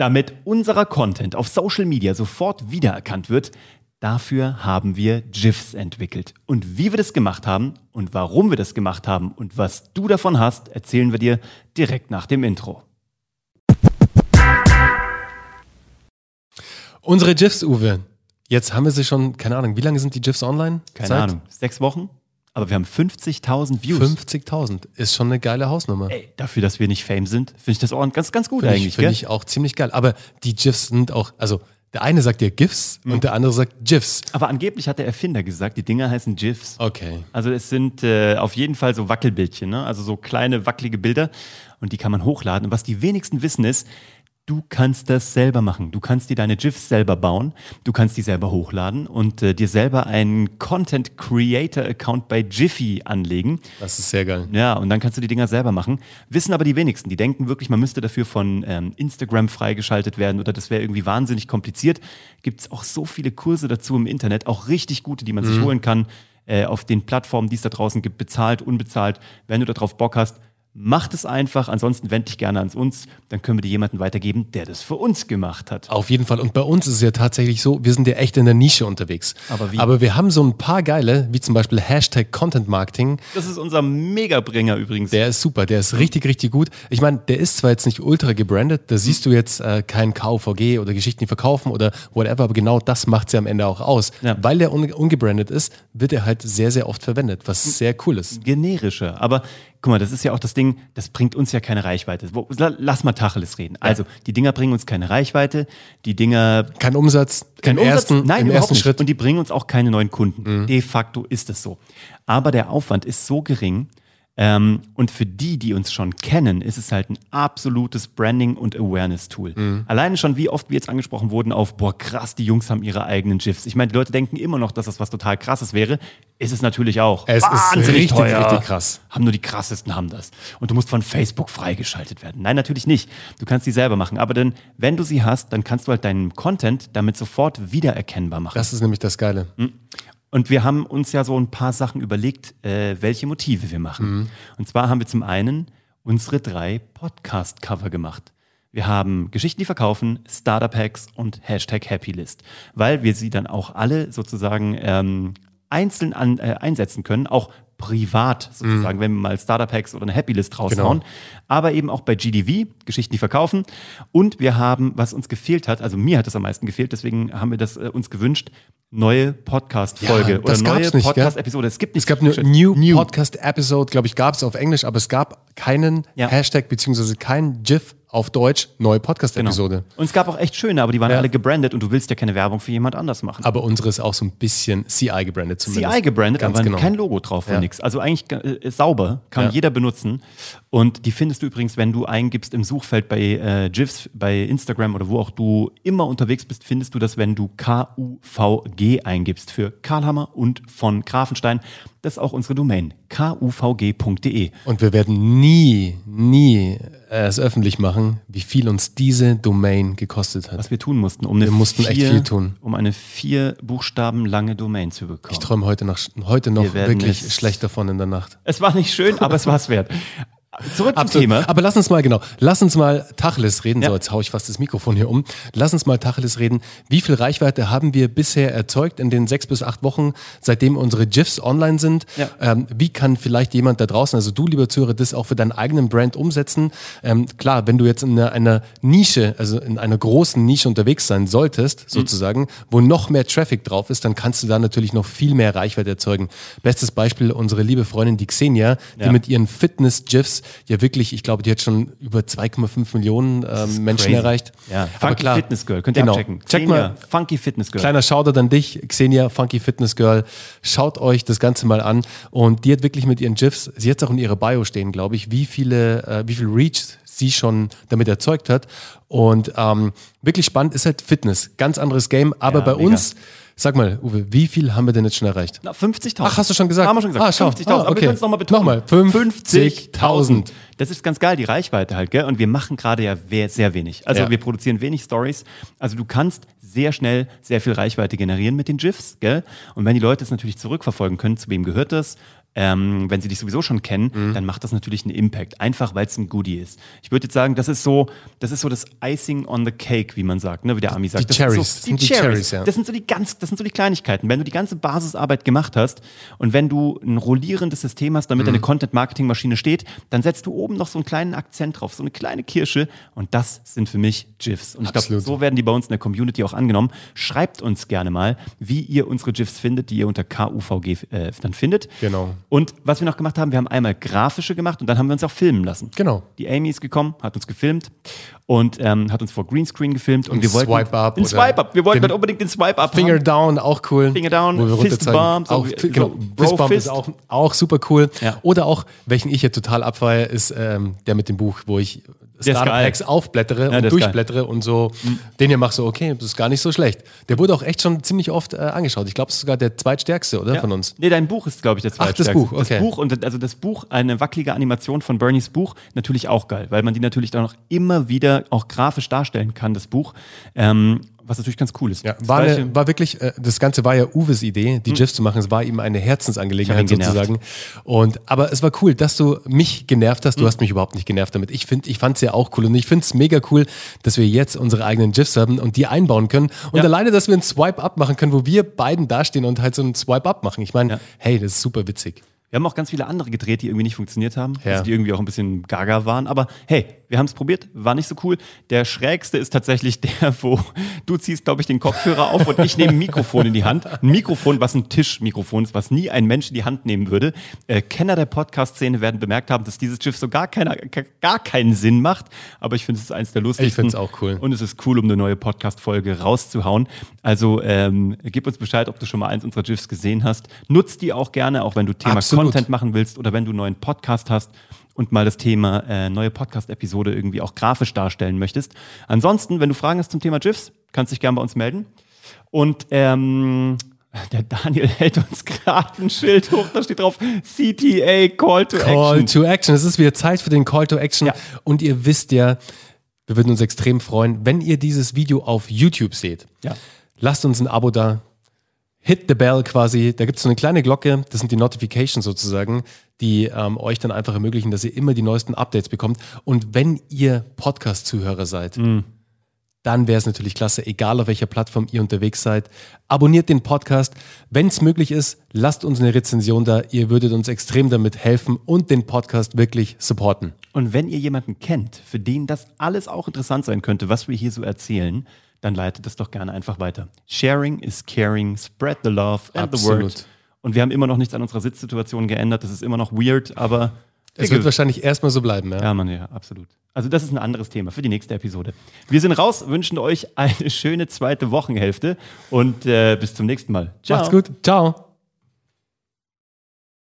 Damit unserer Content auf Social Media sofort wiedererkannt wird, dafür haben wir GIFs entwickelt. Und wie wir das gemacht haben und warum wir das gemacht haben und was du davon hast, erzählen wir dir direkt nach dem Intro. Unsere GIFs, Uwe. Jetzt haben wir sie schon, keine Ahnung, wie lange sind die GIFs online? Keine Seit Ahnung, sechs Wochen? Aber wir haben 50.000 Views. 50.000. Ist schon eine geile Hausnummer. Ey, dafür, dass wir nicht Fame sind, finde ich das auch ganz, ganz gut Finde eigentlich. ich, find gell? ich auch ziemlich geil. Aber die GIFs sind auch, also der eine sagt dir GIFs Mhm. und der andere sagt GIFs. Aber angeblich hat der Erfinder gesagt, die Dinger heißen GIFs. Okay. Also es sind äh, auf jeden Fall so Wackelbildchen, ne? also so kleine wackelige Bilder und die kann man hochladen. Und was die wenigsten wissen ist, du kannst das selber machen. Du kannst dir deine GIFs selber bauen, du kannst die selber hochladen und äh, dir selber einen Content Creator Account bei Jiffy anlegen. Das ist sehr geil. Ja, und dann kannst du die Dinger selber machen. Wissen aber die wenigsten. Die denken wirklich, man müsste dafür von ähm, Instagram freigeschaltet werden oder das wäre irgendwie wahnsinnig kompliziert. Gibt es auch so viele Kurse dazu im Internet, auch richtig gute, die man sich holen kann, äh, auf den Plattformen, die es da draußen gibt, bezahlt, unbezahlt. Wenn du darauf Bock hast, Macht es einfach, ansonsten wende dich gerne ans uns, dann können wir dir jemanden weitergeben, der das für uns gemacht hat. Auf jeden Fall. Und bei uns ist es ja tatsächlich so, wir sind ja echt in der Nische unterwegs. Aber wie? Aber wir haben so ein paar geile, wie zum Beispiel Hashtag Content Marketing. Das ist unser Megabringer übrigens. Der ist super, der ist richtig, richtig gut. Ich meine, der ist zwar jetzt nicht ultra gebrandet, da siehst du jetzt äh, kein KVG oder Geschichten, die verkaufen oder whatever, aber genau das macht sie am Ende auch aus. Ja. Weil der un ungebrandet ist, wird er halt sehr, sehr oft verwendet, was sehr cool ist. generischer. Aber guck mal, das ist ja auch das Ding, das bringt uns ja keine Reichweite. Lass mal Tacheles reden. Also, die Dinger bringen uns keine Reichweite, die Dinger Kein Umsatz, kein Umsatz, ersten, nein, im ersten nicht. Schritt. Mhm. Und die bringen uns auch keine neuen Kunden. De facto ist es so. Aber der Aufwand ist so gering. Ähm, und für die, die uns schon kennen, ist es halt ein absolutes Branding- und Awareness-Tool. Mhm. Alleine schon, wie oft wir jetzt angesprochen wurden auf, boah, krass, die Jungs haben ihre eigenen GIFs. Ich meine, die Leute denken immer noch, dass das was total krasses wäre. Ist es natürlich auch. Es ist Wahnsinnig richtig, teuer. richtig krass. Haben nur die krassesten haben das. Und du musst von Facebook freigeschaltet werden. Nein, natürlich nicht. Du kannst die selber machen. Aber dann, wenn du sie hast, dann kannst du halt deinen Content damit sofort wiedererkennbar machen. Das ist nämlich das Geile. Und wir haben uns ja so ein paar Sachen überlegt, äh, welche Motive wir machen. Und zwar haben wir zum einen unsere drei Podcast-Cover gemacht. Wir haben Geschichten, die verkaufen, Starter-Packs und Hashtag Happylist, weil wir sie dann auch alle sozusagen ähm, einzeln an, äh, einsetzen können, auch privat sozusagen, wenn wir mal Starter-Packs oder eine Happylist raushauen, aber eben auch bei GDV, Geschichten, die verkaufen. Und wir haben, was uns gefehlt hat, also mir hat es am meisten gefehlt, deswegen haben wir das äh, uns gewünscht, neue Podcast-Folge Ja, oder neue? Podcast-Episode. Es gibt Es nicht gab eine New, Podcast Episode, glaube ich, gab es auf Englisch, aber es gab keinen Ja. Hashtag beziehungsweise kein GIF auf Deutsch neue Podcast Episode. Und es gab auch echt schöne, aber die waren Ja. alle gebrandet und du willst ja keine Werbung für jemand anders machen. Aber unsere ist auch so ein bisschen CI gebrandet zumindest. CI gebrandet, Ganz aber genau. kein Logo drauf und Ja. nix. Also eigentlich äh, sauber, kann Ja. jeder benutzen. Und die findest du übrigens, wenn du eingibst im Suchfeld bei äh, GIFs, bei Instagram oder wo auch du immer unterwegs bist, findest du das, wenn du KUVG eingibst für Karlhammer und von Grafenstein. Das ist auch unsere Domain, kuvg.de. Und wir werden nie, nie äh, es öffentlich machen, wie viel uns diese Domain gekostet hat. Was wir tun mussten, um eine, Wir mussten vier, echt viel tun. Um eine vier Buchstaben lange Domain zu bekommen. Ich träume heute, noch, heute noch Wir wirklich schlecht davon in der Nacht. Es war nicht schön, aber es war es wert. Zurück zum Absolut. Thema. Aber lass uns mal, genau, lass uns mal Tacheles reden. Ja. So, jetzt hau ich fast das Mikrofon hier um. Lass uns mal Tacheles reden. Wie viel Reichweite haben wir bisher erzeugt in den sechs bis acht Wochen, seitdem unsere GIFs online sind? Ja. Ähm, wie kann vielleicht jemand da draußen, also du, lieber Zuhörer, das auch für deinen eigenen Brand umsetzen? Ähm, klar, wenn du jetzt in einer, einer Nische, also in einer großen Nische unterwegs sein solltest, Mhm. sozusagen, wo noch mehr Traffic drauf ist, dann kannst du da natürlich noch viel mehr Reichweite erzeugen. Bestes Beispiel, unsere liebe Freundin, die Xenia, die Ja. mit ihren Fitness-GIFs ja wirklich, ich glaube, die hat schon über 2,5 Millionen ähm, Menschen Crazy. erreicht. Ja, Aber Funky klar, Fitness Girl, könnt ihr genau. abchecken. Check mal, Funky Fitness Girl. Kleiner Shoutout an dich, Xenia, Funky Fitness Girl. Schaut euch das Ganze mal an. Und die hat wirklich mit ihren GIFs, sie hat auch in ihrer Bio stehen, glaube ich, wie viele, äh, wie viel Reach sie schon damit erzeugt hat. Und ähm, wirklich spannend ist halt Fitness. Ganz anderes Game. Aber Ja, bei mega. uns, sag mal, Uwe, wie viel haben wir denn jetzt schon erreicht? Na, 50.000. Ach, hast du schon gesagt? Haben wir schon gesagt. Ah, schau. 50.000. Ah, Aber wir okay. können es nochmal betonen. Nochmal, 50.000. Das ist ganz geil, die Reichweite halt, gell? Und wir machen gerade ja sehr wenig. Also Ja. wir produzieren wenig Stories. Also du kannst sehr schnell sehr viel Reichweite generieren mit den GIFs, gell? Und wenn die Leute es natürlich zurückverfolgen können, zu wem gehört das, ähm, wenn sie dich sowieso schon kennen, Mhm. dann macht das natürlich einen Impact. Einfach, weil es ein Goodie ist. Ich würde jetzt sagen, das ist so, das ist so das Icing on the cake, wie man sagt, ne, wie der Ami sagt. Die das Cherries. Sind Das so, sind die die Cherries. Cherries, ja. Das sind so die ganz, das sind so die Kleinigkeiten. Wenn du die ganze Basisarbeit gemacht hast und wenn du ein rollierendes System hast, Mhm. damit deine Content-Marketing-Maschine steht, dann setzt du oben noch so einen kleinen Akzent drauf, so eine kleine Kirsche und das sind für mich GIFs. Und ich glaube, Absolut. so werden die bei uns in der Community auch angenommen. Schreibt uns gerne mal, wie ihr unsere GIFs findet, die ihr unter KUVG äh, dann findet. Genau. Und was wir noch gemacht haben, wir haben einmal grafische gemacht und dann haben wir uns auch filmen lassen. Genau. Die Amy ist gekommen, hat uns gefilmt und ähm, hat uns vor Greenscreen gefilmt und, Und wir wollten Swipe Up den Swipe Up. Wir wollten dann unbedingt den Swipe Up Finger haben. Down, auch cool. Finger down, Fist. Bump, auch, genau, Bro Fist Bump ist auch, auch super cool. Ja. Oder auch, welchen ich hier total abfeiere, ist ähm, der mit dem Buch, wo ich ist Startup geil. Hacks aufblättere der und durchblättere und so den hier mache so, okay, das ist gar nicht so schlecht. Der wurde auch echt schon ziemlich oft äh, angeschaut. Ich glaube, es ist sogar der zweitstärkste, oder? Ja. Von uns. Nee, dein Buch ist, glaube ich, der Ach, zweite. das Buch, okay. Das Buch und also das Buch, eine wackelige Animation von Bernies Buch, natürlich auch geil, weil man die natürlich dann auch immer wieder auch grafisch darstellen kann, das Buch. Ähm, was natürlich ganz cool ist. Ja, war, eine, war wirklich, äh, das Ganze war ja Uwes Idee, die GIFs zu machen. Es war ihm eine Herzensangelegenheit sozusagen. Und, aber es war cool, dass du mich genervt hast. Du hast mich überhaupt nicht genervt damit. Ich, find, ich fand es ja auch cool und ich finde es mega cool, dass wir jetzt unsere eigenen GIFs haben und die einbauen können. Und Ja. alleine, dass wir einen Swipe-Up machen können, wo wir beiden dastehen und halt so einen Swipe-Up machen. Ich meine, Ja. hey, das ist super witzig. Wir haben auch ganz viele andere gedreht, die irgendwie nicht funktioniert haben, Ja. also die irgendwie auch ein bisschen gaga waren. Aber hey, wir haben es probiert, war nicht so cool. Der schrägste ist tatsächlich der, wo du ziehst, glaube ich, den Kopfhörer auf und ich nehme ein Mikrofon in die Hand. Ein Mikrofon, was ein Tischmikrofon ist, was nie ein Mensch in die Hand nehmen würde. Äh, Kenner der Podcast-Szene werden bemerkt haben, dass dieses GIF so gar, keiner, gar keinen Sinn macht. Aber ich finde, es ist eins der lustigsten. Ich find's auch cool. Und es ist cool, um eine neue Podcast-Folge rauszuhauen. Also ähm, gib uns Bescheid, ob du schon mal eins unserer GIFs gesehen hast. Nutz die auch gerne, auch wenn du Thema Absolut. Content machen willst oder wenn du einen neuen Podcast hast und mal das Thema äh, neue Podcast-Episode irgendwie auch grafisch darstellen möchtest. Ansonsten, wenn du Fragen hast zum Thema GIFs, kannst dich gerne bei uns melden. Und ähm, der Daniel hält uns gerade ein Schild hoch, da steht drauf CTA Call to Call Action. to Action. Es ist wieder Zeit für den Call to Action. Ja. Und ihr wisst ja, wir würden uns extrem freuen, wenn ihr dieses Video auf YouTube seht. Ja. Lasst uns ein Abo da. Hit the bell quasi. Da gibt es so eine kleine Glocke. Das sind die Notifications sozusagen, die ähm, euch dann einfach ermöglichen, dass ihr immer die neuesten Updates bekommt. Und wenn ihr Podcast-Zuhörer seid, dann wäre es natürlich klasse, egal auf welcher Plattform ihr unterwegs seid. Abonniert den Podcast. Wenn es möglich ist, lasst uns eine Rezension da. Ihr würdet uns extrem damit helfen und den Podcast wirklich supporten. Und wenn ihr jemanden kennt, für den das alles auch interessant sein könnte, was wir hier so erzählen, dann leitet das doch gerne einfach weiter. Sharing is caring, spread the love and the Absolut. word. Und wir haben immer noch nichts an unserer Sitzsituation geändert. Das ist immer noch weird, aber Es wird wahrscheinlich erstmal so bleiben. Ja? ja, Mann, ja, absolut. Also das ist ein anderes Thema für die nächste Episode. Wir sind raus, wünschen euch eine schöne zweite Wochenhälfte und äh, bis zum nächsten Mal. Ciao. Macht's gut. Ciao.